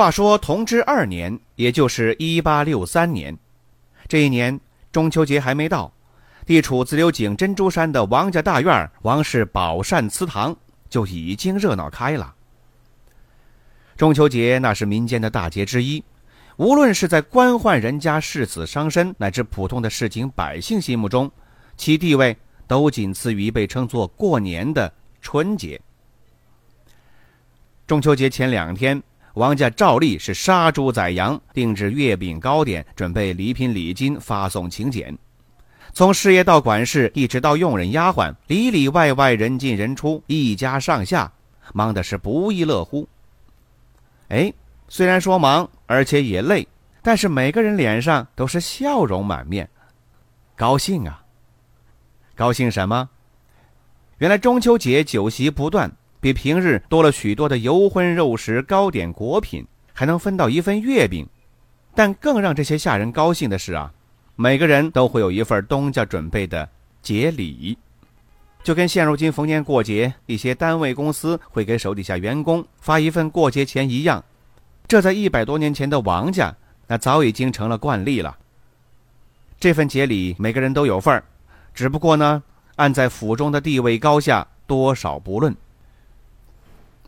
话说同治二年，也就是一八六三年，这一年中秋节还没到，地处自流井珍珠山的王家大院王氏宝善祠堂就已经热闹开了。中秋节那是民间的大节之一，无论是在官宦人家誓死伤身，乃至普通的市井百姓心目中，其地位都仅次于被称作过年的春节。中秋节前两天。王家照例是杀猪宰羊，定制月饼糕点，准备礼品礼金，发送请柬。从师爷到管事，一直到佣人丫鬟，里里外外人进人出，一家上下忙的是不亦乐乎。哎，虽然说忙，而且也累，但是每个人脸上都是笑容满面，高兴啊！高兴什么？原来中秋节酒席不断。比平日多了许多的油荤肉食、糕点果品，还能分到一份月饼。但更让这些下人高兴的是啊，每个人都会有一份东家准备的节礼，就跟现如今逢年过节，一些单位公司会给手底下员工发一份过节钱一样。这在一百多年前的王家，那早已经成了惯例了。这份节礼每个人都有份儿，只不过呢，按在府中的地位高下，多少不论。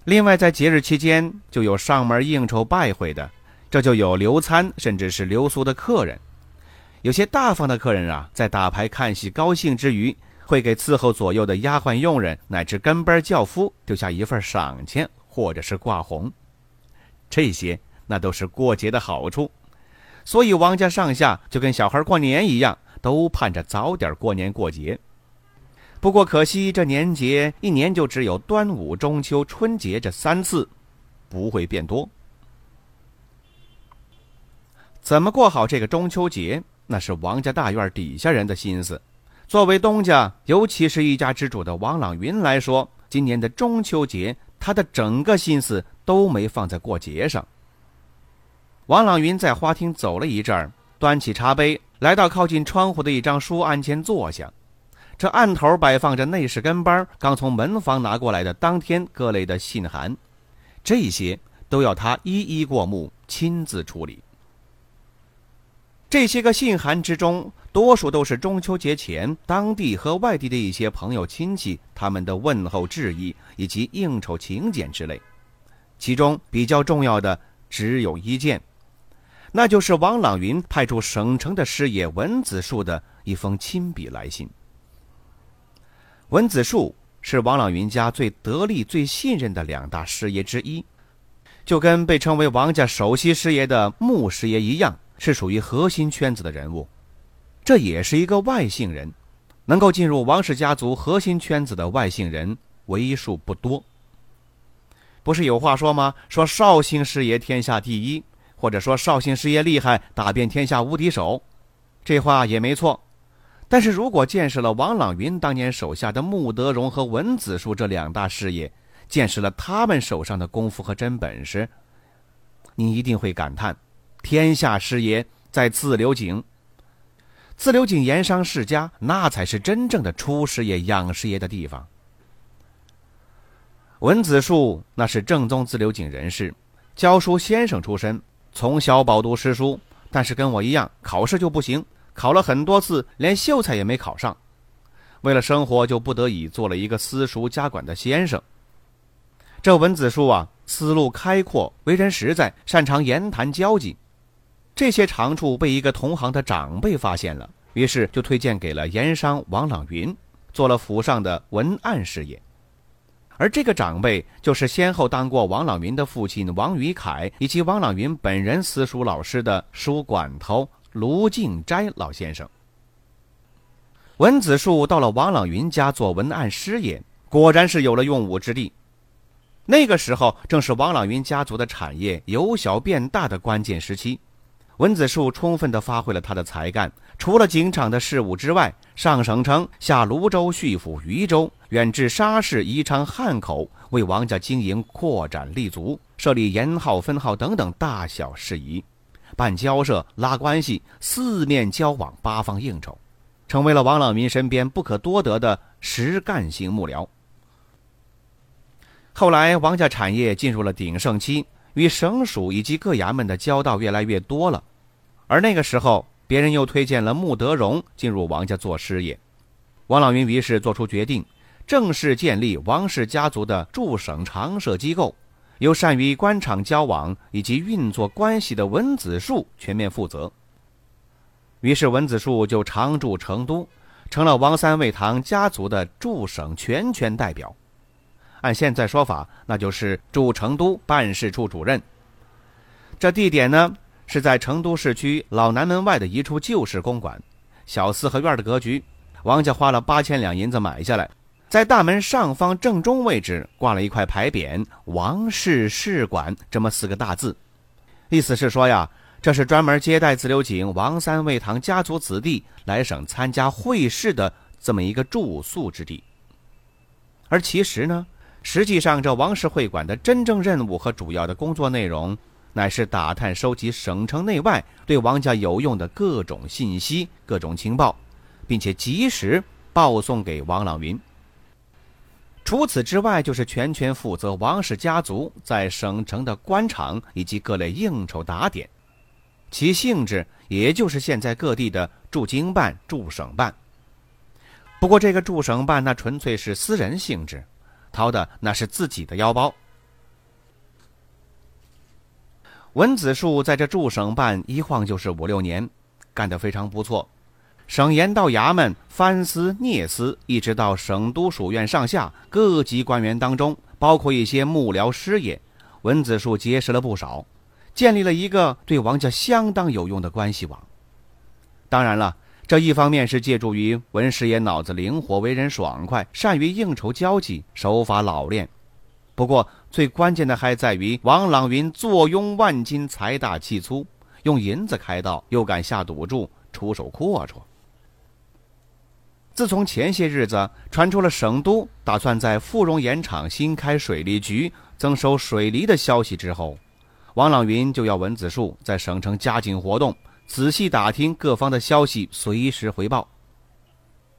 另外，在节日期间，就有上门应酬拜会的，这就有留餐甚至是留宿的客人。有些大方的客人啊，在打牌看戏高兴之余，会给伺候左右的丫鬟佣人乃至跟班轿夫丢下一份赏钱，或者是挂红。这些那都是过节的好处，所以王家上下就跟小孩过年一样，都盼着早点过年过节。不过可惜，这年节一年就只有端午、中秋、春节这三次，不会变多。怎么过好这个中秋节，那是王家大院底下人的心思。作为东家，尤其是一家之主的王朗云来说，今年的中秋节，他的整个心思都没放在过节上。王朗云在花厅走了一阵儿，端起茶杯，来到靠近窗户的一张书案前坐下。这案头摆放着内侍跟班刚从门房拿过来的当天各类的信函，这些都要他一一过目，亲自处理。这些个信函之中，多数都是中秋节前当地和外地的一些朋友亲戚他们的问候致意以及应酬请柬之类。其中比较重要的只有一件，那就是王朗云派出省城的师爷文子树的一封亲笔来信。文子树是王朗云家最得力、最信任的两大师爷之一，就跟被称为王家首席师爷的穆师爷一样，是属于核心圈子的人物。这也是一个外姓人，能够进入王氏家族核心圈子的外姓人为数不多。不是有话说吗？说绍兴师爷天下第一，或者说绍兴师爷厉害，打遍天下无敌手，这话也没错。但是如果见识了王朗云当年手下的穆德荣和文子树这两大师爷，见识了他们手上的功夫和真本事，你一定会感叹：天下师爷在自流井。自流井盐商世家，那才是真正的出师爷、养师爷的地方。文子树那是正宗自流井人士，教书先生出身，从小饱读诗书，但是跟我一样，考试就不行。考了很多次，连秀才也没考上。为了生活，就不得已做了一个私塾家管的先生。这文子树啊，思路开阔，为人实在，擅长言谈交际，这些长处被一个同行的长辈发现了，于是就推荐给了盐商王朗云，做了府上的文案事业。而这个长辈，就是先后当过王朗云的父亲王于凯以及王朗云本人私塾老师的书馆头。卢敬斋老先生，文子树到了王朗云家做文案师爷，果然是有了用武之地。那个时候正是王朗云家族的产业由小变大的关键时期。文子树充分地发挥了他的才干，除了警场的事务之外，上省城、下泸州、叙府、渝州，远至沙市、宜昌、汉口，为王家经营扩展立足，设立盐号、分号等等大小事宜，办交涉、拉关系，四面交往，八方应酬，成为了王朗云身边不可多得的实干型幕僚。后来，王家产业进入了鼎盛期，与省属以及各衙门的交道越来越多了。而那个时候，别人又推荐了穆德荣进入王家做师爷，王朗云于是做出决定，正式建立王氏家族的驻省常设机构，由善于官场交往以及运作关系的文子树全面负责。于是文子树就常驻成都，成了王三味堂家族的驻省全权代表。按现在说法，那就是驻成都办事处主任。这地点呢？是在成都市区老南门外的一处旧式公馆，小四合院的格局。王家花了八千两银子买下来，在大门上方正中位置挂了一块牌匾“王氏试馆”这么四个大字，意思是说呀，这是专门接待自流井王三味堂家族子弟来省参加会试的这么一个住宿之地。而其实呢，实际上这王氏会馆的真正任务和主要的工作内容。乃是打探、收集省城内外对王家有用的各种信息、各种情报，并且及时报送给王朗云。除此之外，就是全权负责王氏家族在省城的官场以及各类应酬打点，其性质也就是现在各地的驻京办、驻省办。不过，这个驻省办那纯粹是私人性质，掏的那是自己的腰包。文子树在这驻省办一晃就是五六年，干得非常不错。省盐道衙门、藩司、聂司，一直到省都署院上下各级官员当中，包括一些幕僚师爷，文子树结识了不少，建立了一个对王家相当有用的关系网。当然了，这一方面是借助于文师爷脑子灵活、为人爽快、善于应酬交际、手法老练。不过，最关键的还在于王朗云坐拥万金，财大气粗，用银子开道，又敢下赌注，出手阔绰。自从前些日子传出了省都打算在富荣盐场新开水利局，增收水利的消息之后，王朗云就要文子树在省城加紧活动，仔细打听各方的消息，随时回报。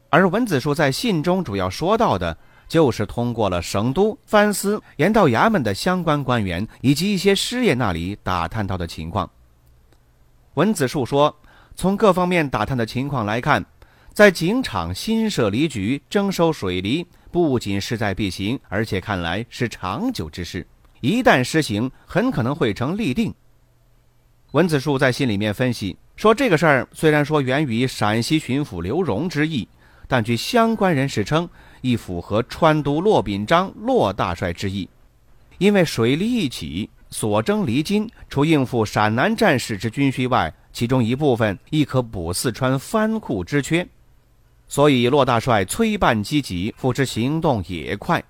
而文子树在信中主要说到的。就是通过了省都、藩司、盐道衙门的相关官员以及一些师爷那里打探到的情况。文子树说，从各方面打探的情况来看，在警场新设离局征收水利，不仅势在必行，而且看来是长久之事。一旦施行，很可能会成立定。文子树在信里面分析说，这个事儿虽然说源于陕西巡抚刘荣之意，但据相关人士称。亦符合川都骆秉章骆大帅之意，因为水利一起所征离金，除应付陕南战事之军需外，其中一部分亦可补四川藩库之缺，所以骆大帅催办积极，付之行动也快。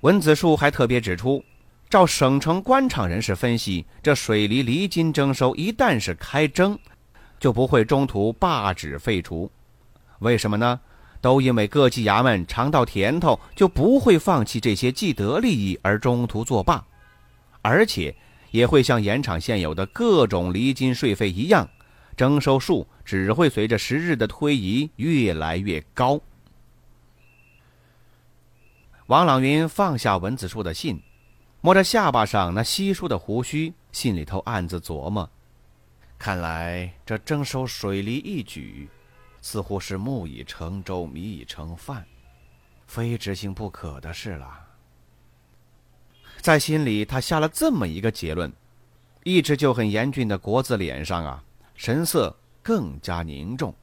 文子树还特别指出，照省城官场人士分析，这水利离金征收一旦是开征，就不会中途罢止废除，为什么呢？都因为各级衙门尝到甜头，就不会放弃这些既得利益而中途作罢，而且也会像盐场现有的各种厘金税费一样，征收数只会随着时日的推移越来越高。王朗云放下文子树的信，摸着下巴上那稀疏的胡须，心里头暗自琢磨：看来这征收水利一举。似乎是木已成舟，米已成饭，非执行不可的事了。在心里，他下了这么一个结论，一直就很严峻的国字脸上啊，神色更加凝重。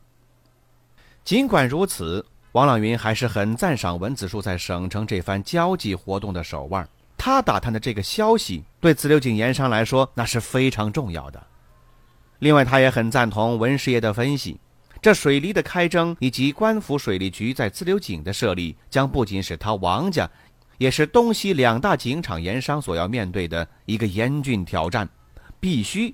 尽管如此，王朗云还是很赞赏文子树在省城这番交际活动的手腕。他打探的这个消息，对自流井盐商来说那是非常重要的。另外，他也很赞同文师爷的分析。这水利的开征以及官府水利局在自流井的设立，将不仅使他王家，也是东西两大井场盐商所要面对的一个严峻挑战，必须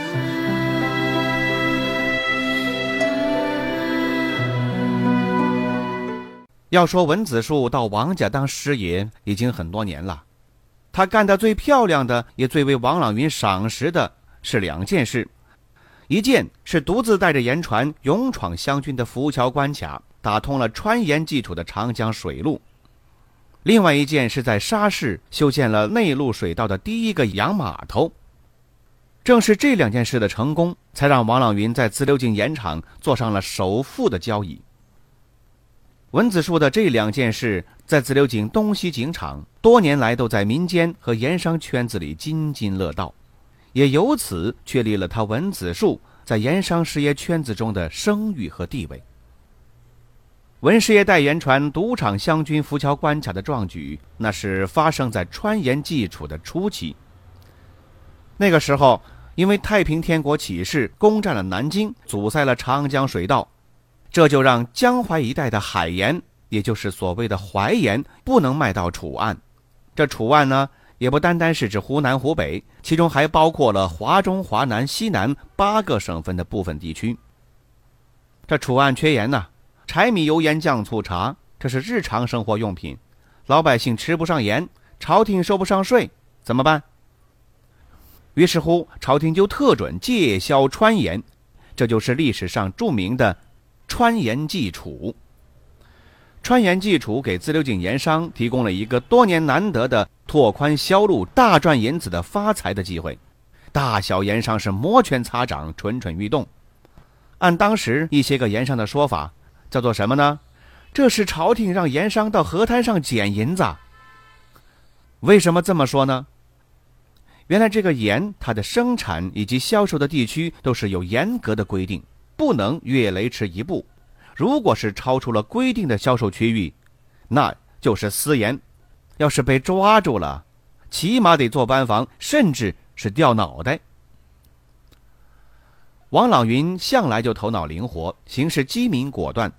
要说文子树到王家当师爷已经很多年了，他干得最漂亮的，也最为王朗云赏识的是两件事：一件是独自带着盐船勇闯湘军的浮桥关卡，打通了川盐济楚的长江水路；另外一件是在沙市修建了内陆水道的第一个洋码头。正是这两件事的成功，才让王朗云在自流井盐场坐上了首富的交椅。文子树的这两件事，在自流井东西井场多年来都在民间和盐商圈子里津津乐道，也由此确立了他文子树在盐商事业圈子中的声誉和地位。文师爷带盐船独闯湘军浮桥关卡的壮举，那是发生在川盐济楚的初期。那个时候，因为太平天国起事，攻占了南京，阻塞了长江水道。这就让江淮一带的海盐，也就是所谓的淮盐，不能卖到楚岸。这楚岸呢，也不单单是指湖南、湖北，其中还包括了华中、华南、西南八个省份的部分地区。这楚岸缺盐呐，柴米油盐酱醋茶，这是日常生活用品，老百姓吃不上盐，朝廷收不上税，怎么办？于是乎，朝廷就特准戒销川盐，这就是历史上著名的。川盐济楚，川盐济楚给自流井盐商提供了一个多年难得的拓宽销路、大赚银子的发财的机会，大小盐商是摩拳擦掌、蠢蠢欲动。按当时一些个盐商的说法，叫做什么呢？这是朝廷让盐商到河滩上捡银子。为什么这么说呢？原来这个盐，它的生产以及销售的地区都是有严格的规定。不能越雷池一步，如果是超出了规定的销售区域，那就是私盐。要是被抓住了，起码得坐班房，甚至是掉脑袋。王朗云向来就头脑灵活，行事机敏果断。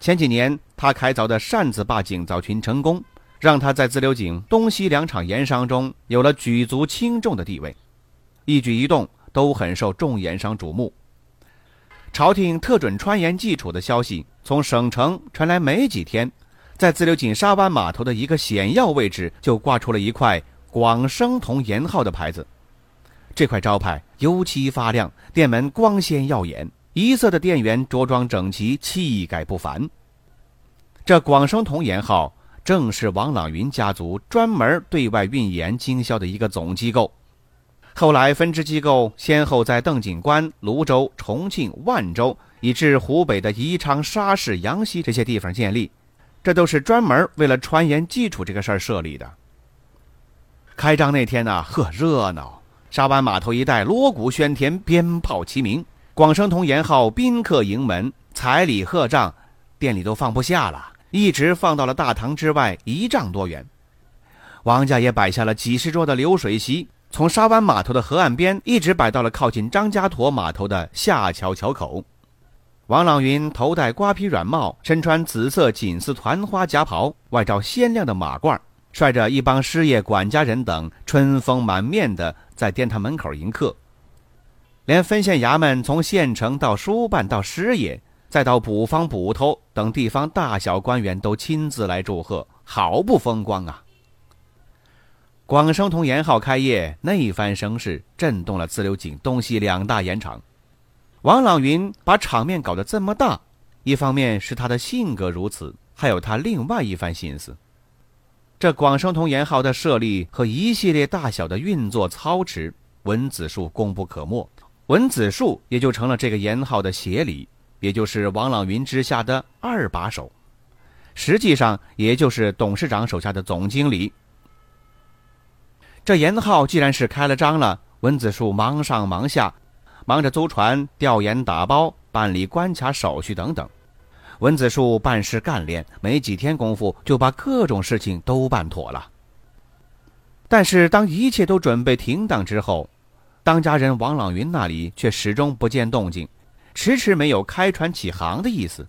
前几年他开凿的扇子坝井造群成功，让他在自流井东西两场盐商中有了举足轻重的地位，一举一动都很受众盐商瞩目。朝廷特准川盐济楚的消息从省城传来没几天，在自流井沙湾码头的一个险要位置就挂出了一块“广生同盐号”的牌子。这块招牌油漆发亮，店门光鲜耀眼，一色的店员着装整齐，气概不凡。这广生同盐号正是王朗云家族专门对外运盐经销的一个总机构。后来，分支机构先后在邓井关、泸州、重庆、万州，以至湖北的宜昌、沙市、阳西这些地方建立，这都是专门为了传言基础这个事儿设立的。开张那天呢，呵，热闹！沙湾码头一带锣鼓喧天，鞭炮齐鸣，广生同盐号宾客盈门，彩礼贺账，店里都放不下了，一直放到了大堂之外一丈多远。王家也摆下了几十桌的流水席。从沙湾码头的河岸边一直摆到了靠近张家沱码头的下桥桥口。王朗云头戴瓜皮软帽，身穿紫色锦丝团花夹袍，外罩鲜亮的马褂，率着一帮师爷、管家人等，春风满面的在殿堂门口迎客。连分县衙门从县城到书办到师爷，再到捕方、捕头等地方大小官员都亲自来祝贺，好不风光啊！广生同盐号开业那一番声势，震动了自流井东西两大盐场。王朗云把场面搞得这么大，一方面是他的性格如此，还有他另外一番心思。这广生同盐号的设立和一系列大小的运作操持，文子树功不可没。文子树也就成了这个盐号的协理，也就是王朗云之下的二把手，实际上也就是董事长手下的总经理。这盐号既然是开了张了，文子树忙上忙下，忙着租船、调研、打包、办理关卡手续等等。文子树办事干练，没几天功夫就把各种事情都办妥了。但是当一切都准备停当之后，当家人王朗云那里却始终不见动静，迟迟没有开船起航的意思。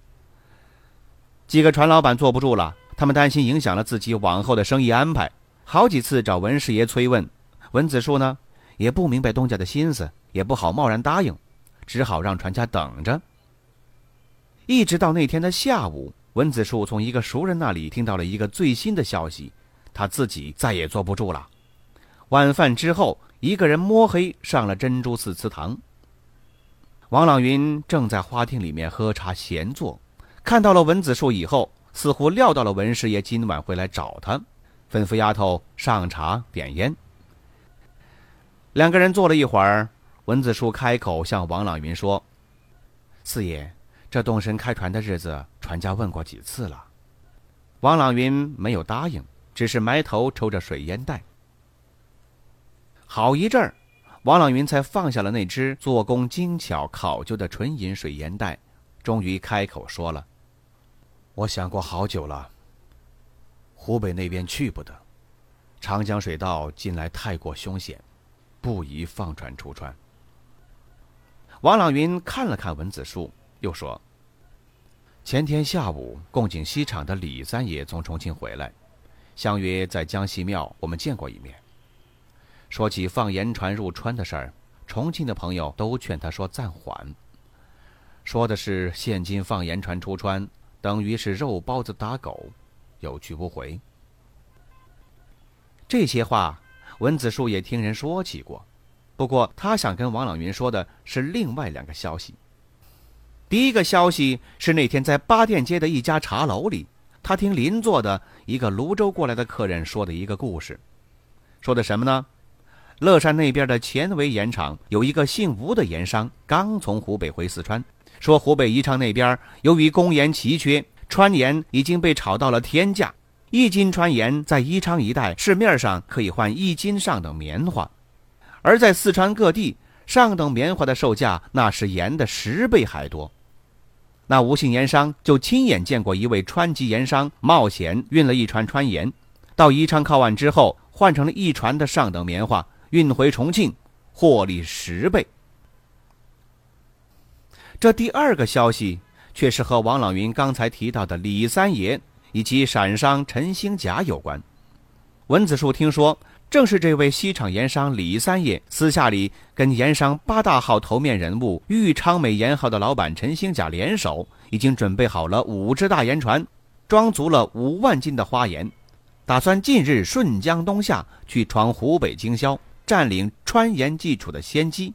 几个船老板坐不住了，他们担心影响了自己往后的生意安排，好几次找文师爷催问。文子树呢，也不明白东家的心思，也不好贸然答应，只好让船家等着。一直到那天的下午，文子树从一个熟人那里听到了一个最新的消息，他自己再也坐不住了。晚饭之后，一个人摸黑上了珍珠寺祠堂。王朗云正在花厅里面喝茶闲坐，看到了文子树以后，似乎料到了文师爷今晚会来找他，吩咐丫头上茶点烟。两个人坐了一会儿，文子树开口向王朗云说：“四爷。”这动身开船的日子，船家问过几次了，王朗云没有答应，只是埋头抽着水烟袋。好一阵儿，王朗云才放下了那只做工精巧、考究的纯银水烟袋，终于开口说了：“我想过好久了，湖北那边去不得，长江水道近来太过凶险，不宜放船出川。”王朗云看了看文子树。又说：“前天下午，贡井西厂的李三爷从重庆回来，相约在江西庙，我们见过一面。说起放盐船入川的事儿，重庆的朋友都劝他说暂缓。说的是现今放盐船出川，等于是肉包子打狗，有去不回。这些话，文子树也听人说起过，不过他想跟王朗云说的是另外两个消息。”第一个消息是那天在八店街的一家茶楼里，他听邻座的一个泸州过来的客人说的一个故事。说的什么呢？乐山那边的前围盐场有一个姓吴的盐商，刚从湖北回四川，说湖北宜昌那边由于工盐奇缺，川盐已经被炒到了天价，一斤川盐在宜昌一带市面上可以换一斤上等棉花，而在四川各地上等棉花的售价那是盐的十倍还多。那吴姓盐商就亲眼见过一位川籍盐商冒险运了一船川盐，到宜昌靠岸之后，换成了一船的上等棉花，运回重庆，获利十倍。这第二个消息却是和王朗云刚才提到的李三爷以及陕商陈兴甲有关。文子树听说。正是这位西厂盐商李三爷私下里跟盐商八大号头面人物豫昌美盐号的老板陈兴甲联手，已经准备好了五只大盐船，装足了五万斤的花盐，打算近日顺江东下去闯湖北经销，占领川盐基础的先机。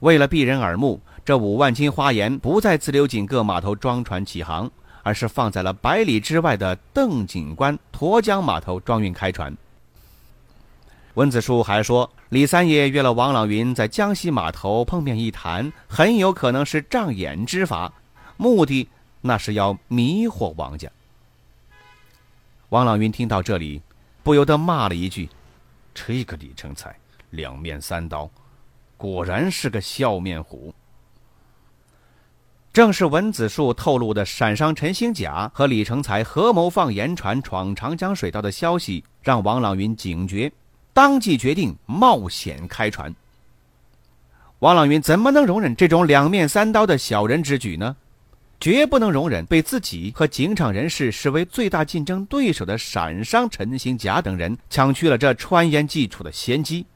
为了避人耳目，这五万斤花盐不在自流井各码头装船起航，而是放在了百里之外的邓井关沱江码头装运开船。文子书还说，李三爷约了王朗云在江西码头碰面一谈，很有可能是障眼之法，目的那是要迷惑王家。王朗云听到这里，不由得骂了一句：“这个李成才两面三刀，果然是个笑面虎。”正是文子树透露的陕商陈兴甲和李成才合谋放盐船闯长江水道的消息，让王朗云警觉。当即决定冒险开船。王朗云怎么能容忍这种两面三刀的小人之举呢？绝不能容忍被自己和警场人士视为最大竞争对手的陕商陈兴甲等人抢去了这川盐基础的先机。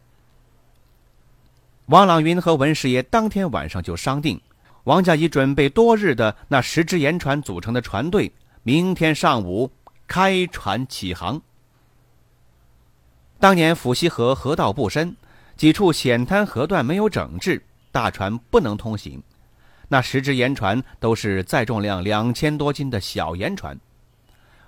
王朗云和文师爷当天晚上就商定，王家已准备多日的那十只盐船组成的船队，明天上午开船起航。当年府西河河道不深，几处险滩河段没有整治，大船不能通行。那十只盐船都是载重量两千多斤的小盐船。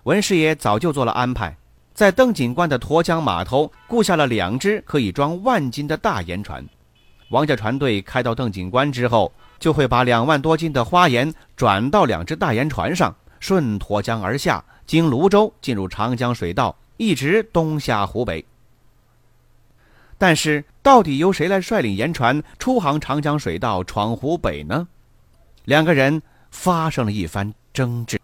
文师爷早就做了安排，在邓警官的沱江码头雇下了两只可以装万斤的大盐船。王家船队开到邓警官之后，就会把两万多斤的花盐转到两只大盐船上，顺沱江而下，经泸州进入长江水道，一直东下湖北。但是，到底由谁来率领盐船出航长江水道，闯湖北呢？两个人发生了一番争执。